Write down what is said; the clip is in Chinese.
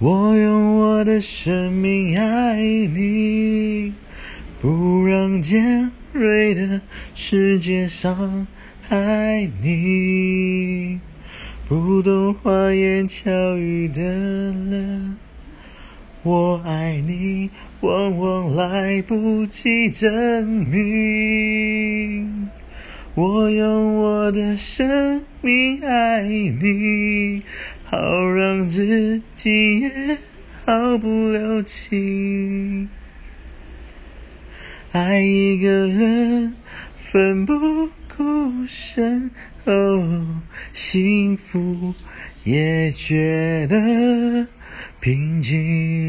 我用我的生命爱你，不让尖锐的世界伤害你，不懂花言巧语的人，我爱你，往往来不及证明。我用我的生命爱你，好让自己也毫不留情。爱一个人奋不顾身，哦，幸福也觉得平静。